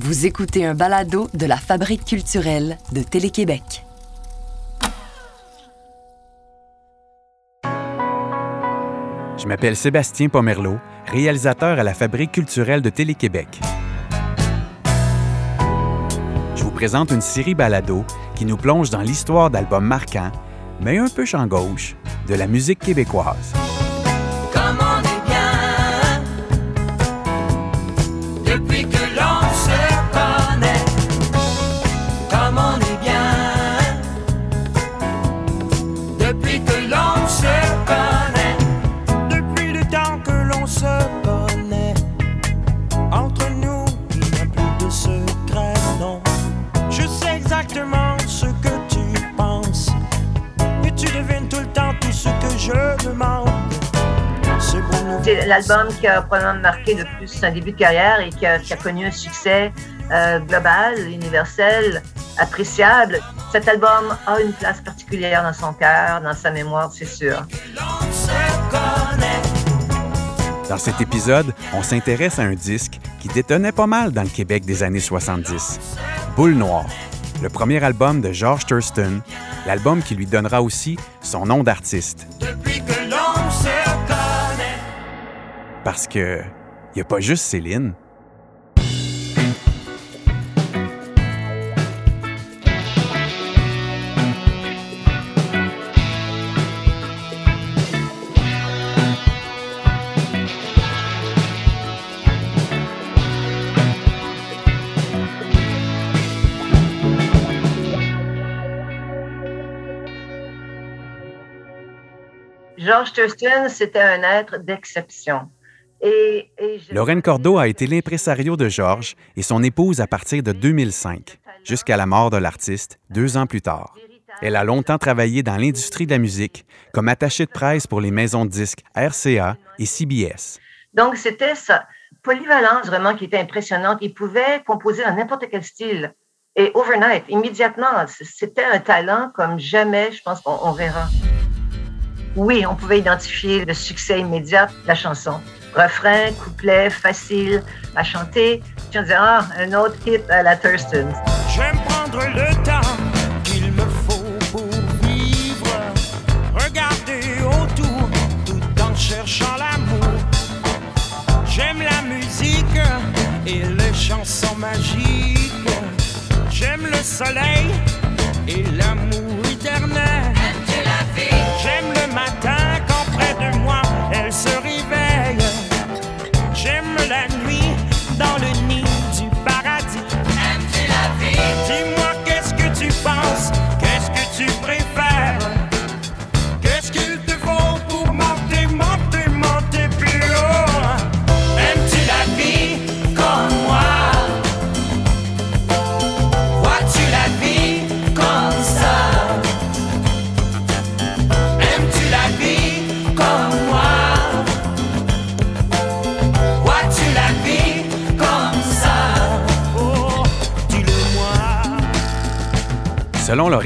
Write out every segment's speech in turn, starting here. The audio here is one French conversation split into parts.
Vous écoutez un balado de la Fabrique culturelle de Télé-Québec. Je m'appelle Sébastien Pomerleau, réalisateur à la Fabrique culturelle de Télé-Québec. Je vous présente une série balado qui nous plonge dans l'histoire d'albums marquants, mais un peu champ gauche, de la musique québécoise. L'album qui a probablement marqué le plus un début de carrière et qui a, connu un succès euh, global, universel, appréciable. Cet album a une place particulière dans son cœur, dans sa mémoire, c'est sûr. Dans cet épisode, on s'intéresse à un disque qui détonnait pas mal dans le Québec des années 70. Boule Noire, le premier album de George Thurston, l'album qui lui donnera aussi son nom d'artiste. Parce que n'y a pas juste Céline. George Thurston, c'était un être d'exception. Et, Lorraine Cordeau a été l'impresario de Georges et son épouse à partir de 2005, jusqu'à la mort de l'artiste, deux ans plus tard. Elle a longtemps travaillé dans l'industrie de la musique, comme attachée de presse pour les maisons de disques RCA et CBS. Donc, c'était sa polyvalence vraiment qui était impressionnante. Il pouvait composer dans n'importe quel style. Et overnight, immédiatement, c'était un talent comme jamais, je pense qu'on verra. Oui, on pouvait identifier le succès immédiat de la chanson refrain, couplet, facile à chanter. Tu vas dire, ah, un autre hit à la Thurston. J'aime prendre le temps qu'il me faut pour vivre. Regarder autour tout en cherchant l'amour. J'aime la musique et les chansons magiques. J'aime le soleil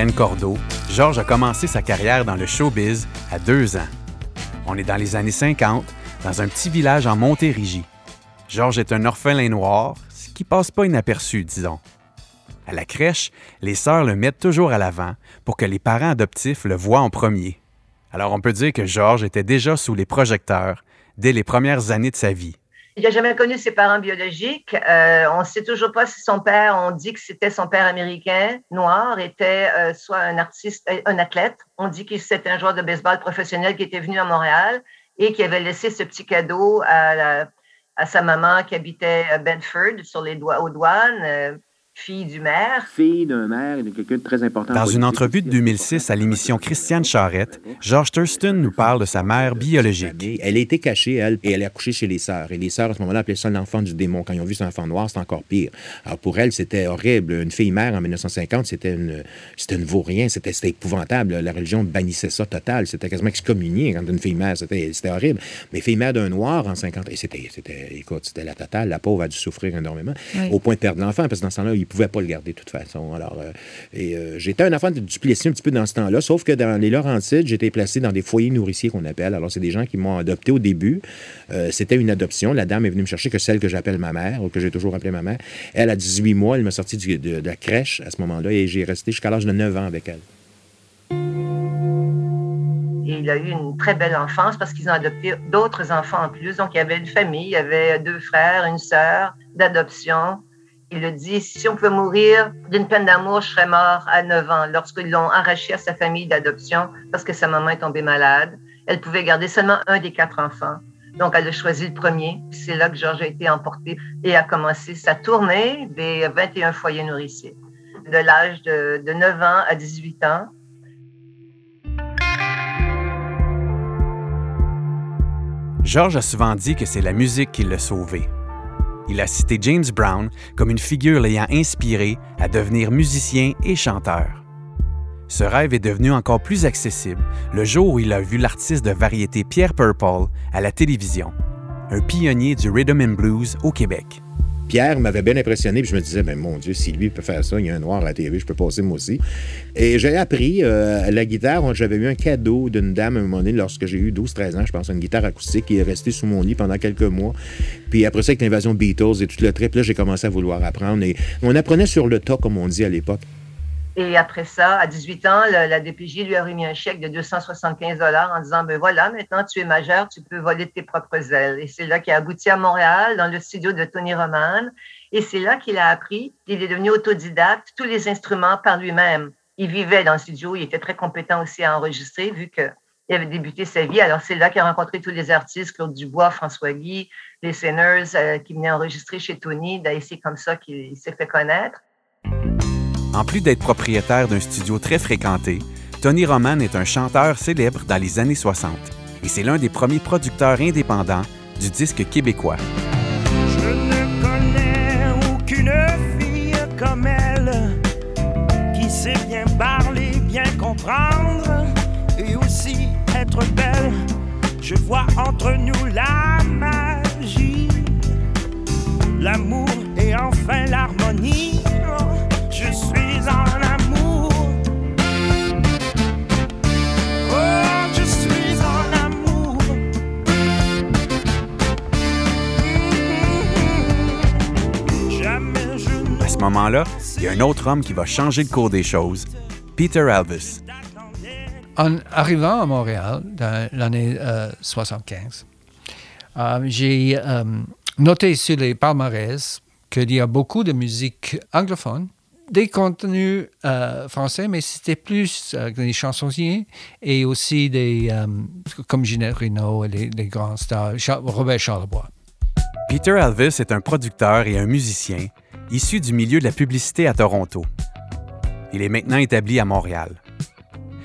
Lorraine Cordeau, Georges a commencé sa carrière dans le showbiz à deux ans. On est dans les années 50, dans un petit village en Montérégie. Georges est un orphelin noir, ce qui passe pas inaperçu, disons. À la crèche, les sœurs le mettent toujours à l'avant pour que les parents adoptifs le voient en premier. Alors on peut dire que Georges était déjà sous les projecteurs dès les premières années de sa vie. Il n'a jamais connu ses parents biologiques. Euh, on ne sait toujours pas si son père, on dit que c'était son père américain, noir, était euh, soit un artiste, euh, un athlète. On dit que c'était un joueur de baseball professionnel qui était venu à Montréal et qui avait laissé ce petit cadeau à, à sa maman qui habitait à Bedford, sur les doigts, aux douanes fille du maire. Fille d'un maire et de quelqu'un de très important. Dans une entrevue de 2006 à l'émission Christiane Charrette, George Thurston nous parle de sa mère biologique. Elle a été cachée, elle, et elle a accouché chez les sœurs. Et les sœurs, à ce moment-là, appelaient ça l'enfant du démon. Quand ils ont vu cet enfant noir, c'était encore pire. Alors pour elle, c'était horrible. Une fille mère en 1950, c'était une, c'était une vaurien, c'était, c'était épouvantable. La religion bannissait ça total. C'était quasiment excommunié quand une fille mère. C'était, c'était horrible. Mais fille mère d'un noir en 50, et c'était, c'était, écoute, c'était la totale. La pauvre a dû souffrir énormément, Oui. au point de perdre l'enfant, parce que dans ce temps-là, il pouvais pas le garder de toute façon. Alors, euh, et euh, j'étais un enfant de Duplessis un petit peu dans ce temps-là, sauf que dans les Laurentides, j'étais placé dans des foyers nourriciers qu'on appelle. Alors, c'est des gens qui m'ont adopté au début. Euh, c'était une adoption. La dame est venue me chercher que celle que j'appelle ma mère, ou que j'ai toujours appelée ma mère. Elle, a 18 mois, elle m'a sorti de, de la crèche à ce moment-là et j'ai resté jusqu'à l'âge de 9 ans avec elle. Il a eu une très belle enfance parce qu'ils ont adopté d'autres enfants en plus. Donc, il y avait une famille, il y avait deux frères, une sœur d'adoption. Il a dit, si on peut mourir d'une peine d'amour, je serais mort à 9 ans lorsqu'ils l'ont arraché à sa famille d'adoption parce que sa maman est tombée malade. Elle pouvait garder seulement un des quatre enfants. Donc, elle a choisi le premier. C'est là que Georges a été emporté et a commencé sa tournée des 21 foyers nourriciers. De l'âge de, de 9 ans à 18 ans, George a souvent dit que c'est la musique qui l'a sauvé. Il a cité James Brown comme une figure l'ayant inspiré à devenir musicien et chanteur. Ce rêve est devenu encore plus accessible le jour où il a vu l'artiste de variété Pierre Purple à la télévision, un pionnier du rhythm and blues au Québec. Pierre m'avait bien impressionné, puis je me disais, ben mon Dieu, si lui peut faire ça, il y a un noir à la TV, je peux passer moi aussi. Et j'ai appris euh, la guitare. J'avais eu un cadeau d'une dame à un moment donné, lorsque j'ai eu 12-13 ans, je pense, une guitare acoustique qui est restée sous mon lit pendant quelques mois. Puis après ça, avec l'invasion Beatles et tout le trip, là, j'ai commencé à vouloir apprendre. Et on apprenait sur le tas, comme on dit à l'époque. Et après ça, à 18 ans, la, la DPJ lui a remis un chèque de 275 dollars en disant, ben voilà, maintenant tu es majeur, tu peux voler de tes propres ailes. Et c'est là qu'il a abouti à Montréal, dans le studio de Tony Roman. Et c'est là qu'il a appris, il est devenu autodidacte, tous les instruments par lui-même. Il vivait dans le studio, il était très compétent aussi à enregistrer, vu qu'il avait débuté sa vie. Alors c'est là qu'il a rencontré tous les artistes, Claude Dubois, François Guy, les Sinners, euh, qui venaient enregistrer chez Tony. Et c'est comme ça qu'il s'est fait connaître. En plus d'être propriétaire d'un studio très fréquenté, Tony Roman est un chanteur célèbre dans les années 60 et c'est l'un des premiers producteurs indépendants du disque québécois. Je ne connais aucune fille comme elle qui sait bien parler, bien comprendre et aussi être belle. Je vois entre nous la magie, l'amour et enfin l'harmonie. Moment-là, il y a un autre homme qui va changer le cours des choses, Peter Elvis. En arrivant à Montréal dans l'année euh, 75, euh, j'ai euh, noté sur les palmarès qu'il y a beaucoup de musique anglophone, des contenus euh, français, mais c'était plus euh, des chansonniers et aussi des, euh, comme Ginette Renault et les, les grands stars, Robert Charlebois. Peter Elvis est un producteur et un musicien issu du milieu de la publicité à Toronto. Il est maintenant établi à Montréal.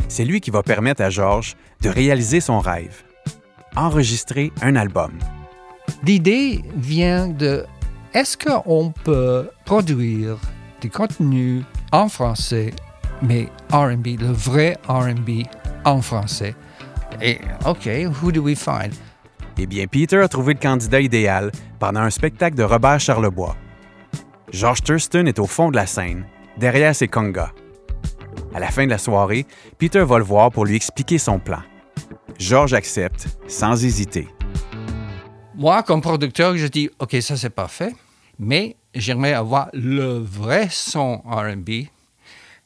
C'est lui qui va permettre à Georges de réaliser son rêve, enregistrer un album. L'idée vient de est-ce qu'on peut produire des contenus en français, mais RB, le vrai RB en français? Et OK, who do we find? Eh bien, Peter a trouvé le candidat idéal pendant un spectacle de Robert Charlebois. George Thurston est au fond de la scène, derrière ses congas. À la fin de la soirée, Peter va le voir pour lui expliquer son plan. George accepte, sans hésiter. Moi, comme producteur, je dis OK, ça c'est parfait, mais j'aimerais avoir le vrai son RB,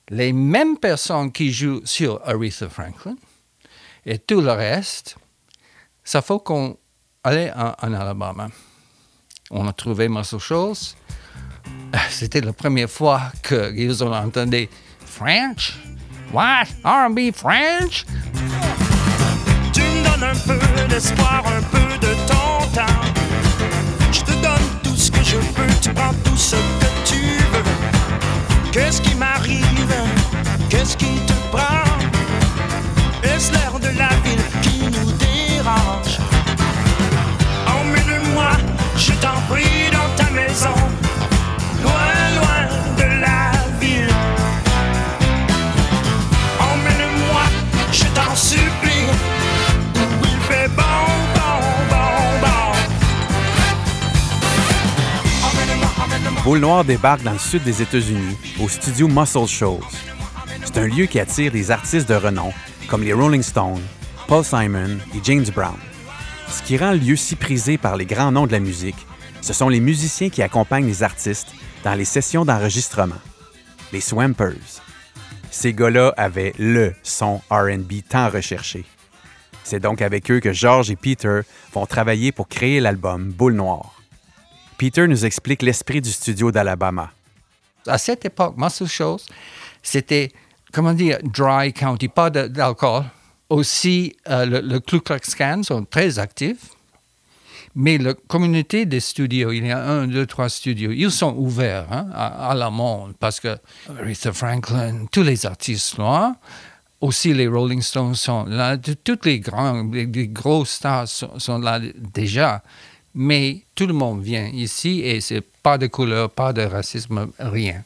les mêmes personnes qui jouent sur Aretha Franklin et tout le reste. Ça faut qu'on aille en, Alabama. On a trouvé Muscle Shoals. C'était la première fois qu'ils ont entendu French. What? R&B French? Tu me donnes un peu d'espoir, un peu de temps. Je te donne tout ce que je peux, tu prends tout ce que tu veux. Qu'est-ce qui m'arrive? Qu'est-ce qui te prend? Est-ce l'air de la ville qui Emmène-moi, je t'en prie, dans ta maison, loin, loin de la ville. Emmène-moi, je t'en supplie, où il fait bon, bon, bon, bon. Boule Noire débarque dans le sud des États-Unis, au studio Muscle Shoals. C'est un lieu qui attire des artistes de renom, comme les Rolling Stones, Paul Simon et James Brown. Ce qui rend le lieu si prisé par les grands noms de la musique, ce sont les musiciens qui accompagnent les artistes dans les sessions d'enregistrement, les Swampers. Ces gars-là avaient le son RB tant recherché. C'est donc avec eux que George et Peter vont travailler pour créer l'album Boule Noire. Peter nous explique l'esprit du studio d'Alabama. À cette époque, Muscle Shoals, c'était, comment dire, dry county, pas d'alcool. Aussi, euh, le, le Ku Klux Klan sont très actifs. Mais la communauté des studios, il y a un, deux, trois studios, ils sont ouverts hein, à, à la monde parce que Aretha Franklin, tous les artistes là, aussi les Rolling Stones sont là, toutes les grands, les, les gros stars sont, là déjà. Mais tout le monde vient ici et c'est pas de couleur, pas de racisme, rien.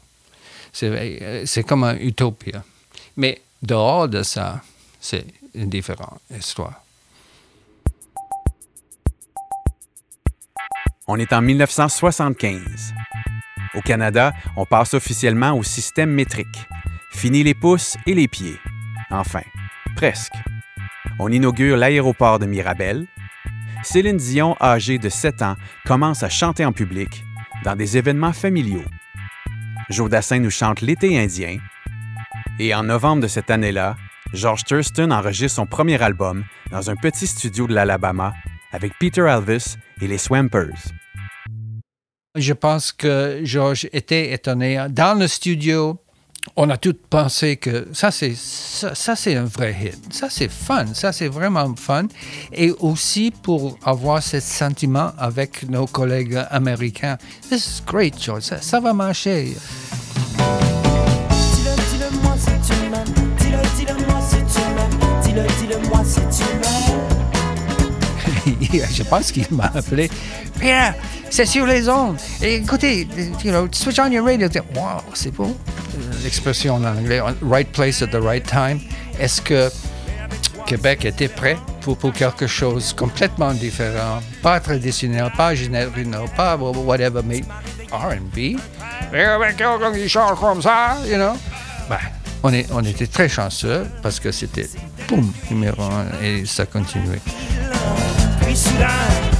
C'est euh, comme une utopie. Mais dehors de ça, c'est différente histoire. On est en 1975. Au Canada, on passe officiellement au système métrique. Fini les pouces et les pieds. Enfin, presque. On inaugure l'aéroport de Mirabel. Céline Dion, âgée de 7 ans, commence à chanter en public dans des événements familiaux. Joe Dassin nous chante L'été indien. Et en novembre de cette année-là, George Thurston enregistre son premier album dans un petit studio de l'Alabama avec Peter Elvis et les Swampers. Je pense que Georges était étonné. Dans le studio, on a tous pensé que ça, c'est ça, c'est un vrai hit. Ça, c'est fun. Ça, c'est vraiment fun. Et aussi pour avoir ce sentiment avec nos collègues américains. This is great, George. Ça va marcher. je pense qu'il m'a appelé. Pierre, c'est sur les ondes. Et écoutez, you know, switch on your radio. Wow, c'est beau. L'expression en anglais, right place at the right time. Est-ce que Québec était prêt pour, quelque chose complètement différent, pas traditionnel, pas générique, pas whatever, mais R&B? Et avec quelqu'un qui chante comme ça, you know? Ben, on, on était très chanceux parce que c'était, boum, numéro un, et ça continuait. Puis soudain,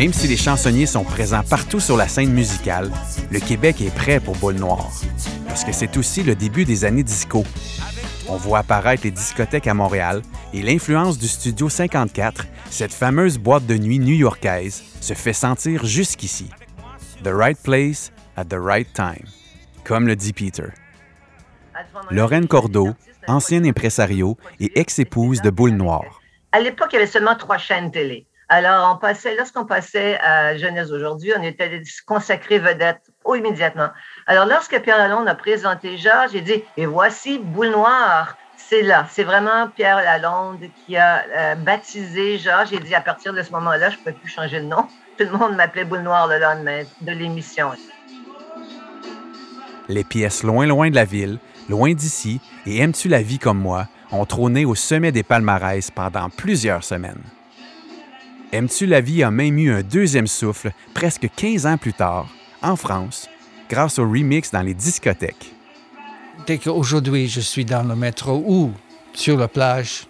Même si les chansonniers sont présents partout sur la scène musicale, le Québec est prêt pour Boule Noire. Parce que c'est aussi le début des années disco. On voit apparaître les discothèques à Montréal et l'influence du Studio 54, cette fameuse boîte de nuit new-yorkaise, se fait sentir jusqu'ici. The right place at the right time, comme le dit Peter. Lorraine Cordeau, ancienne impresario et ex-épouse de Boule Noire. À l'époque, il y avait seulement trois chaînes télé. Alors, on passait, lorsqu'on passait à Jeunesse aujourd'hui, on était consacrés vedettes oh, immédiatement. Alors, lorsque Pierre Lalonde a présenté Georges, j'ai dit, et voici Boule Noire. C'est là. C'est vraiment Pierre Lalonde qui a euh, baptisé Georges. J'ai dit, à partir de ce moment-là, je ne peux plus changer de nom. Tout le monde m'appelait Boule Noire le lendemain de l'émission. Les pièces loin loin de la ville, loin d'ici et Aimes-tu la vie comme moi ont trôné au sommet des palmarès pendant plusieurs semaines. Aimes-tu la vie a même eu un deuxième souffle presque 15 ans plus tard, en France, grâce au remix dans les discothèques? Dès qu'aujourd'hui je suis dans le métro ou sur la plage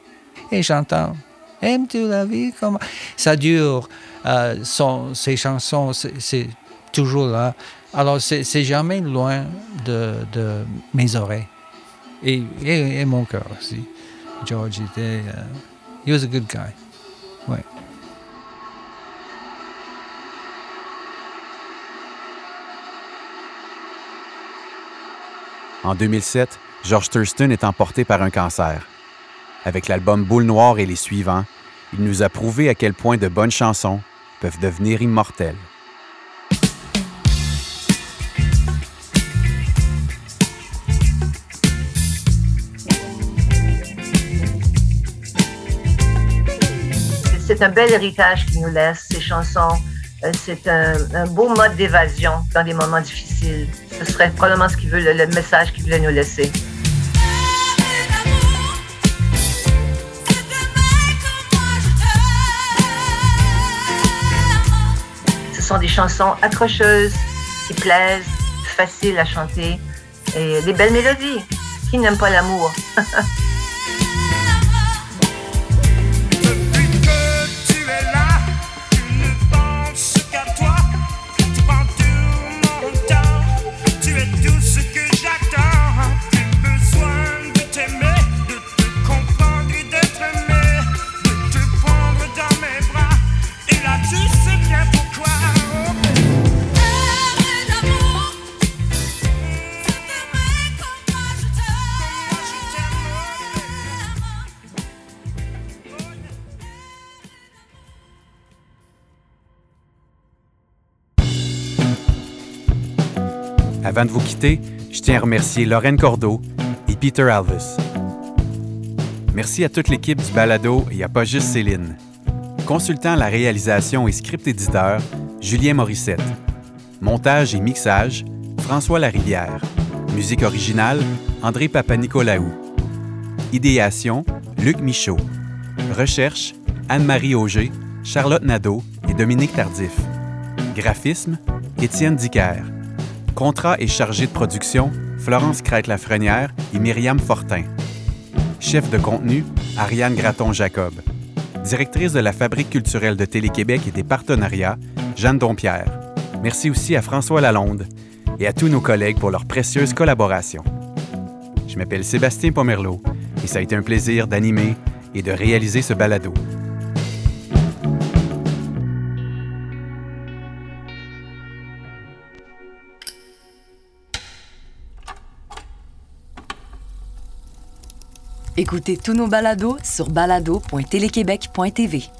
et j'entends Aimes-tu la vie comme ça dure euh, son, ces chansons c'est toujours là. Alors c'est jamais loin de, de mes oreilles. Et, et, mon cœur aussi. George était euh, he was a good guy. Ouais En 2007, George Thurston est emporté par un cancer. Avec l'album Boule Noire et les suivants, il nous a prouvé à quel point de bonnes chansons peuvent devenir immortelles. C'est un bel héritage qu'il nous laisse, ces chansons. Euh, c'est un, un beau mode d'évasion dans des moments difficiles. Ce serait probablement ce qu'il veut, le, le message qu'il voulait nous laisser. Ce sont des chansons accrocheuses, qui plaisent, faciles à chanter et des belles mélodies. Qui n'aime pas l'amour? Avant de vous quitter, je tiens à remercier Lorraine Cordeau et Peter Alvis. Merci à toute l'équipe du balado et à pas juste Céline. Consultant la réalisation et script éditeur, Julien Morissette. Montage et mixage, François Larivière. Musique originale, André Papanicolaou. Idéation, Luc Michaud. Recherche, Anne-Marie Auger, Charlotte Nadeau et Dominique Tardif. Graphisme, Étienne Dicker. Contrat et chargé de production, Florence Crête-Lafrenière et Myriam Fortin. Chef de contenu, Ariane Graton-Jacob. Directrice de la Fabrique culturelle de Télé-Québec et des partenariats, Jeanne Dompierre. Merci aussi à François Lalonde et à tous nos collègues pour leur précieuse collaboration. Je m'appelle Sébastien Pomerleau et ça a été un plaisir d'animer et de réaliser ce balado. Écoutez tous nos balados sur balado.téléquébec.tv.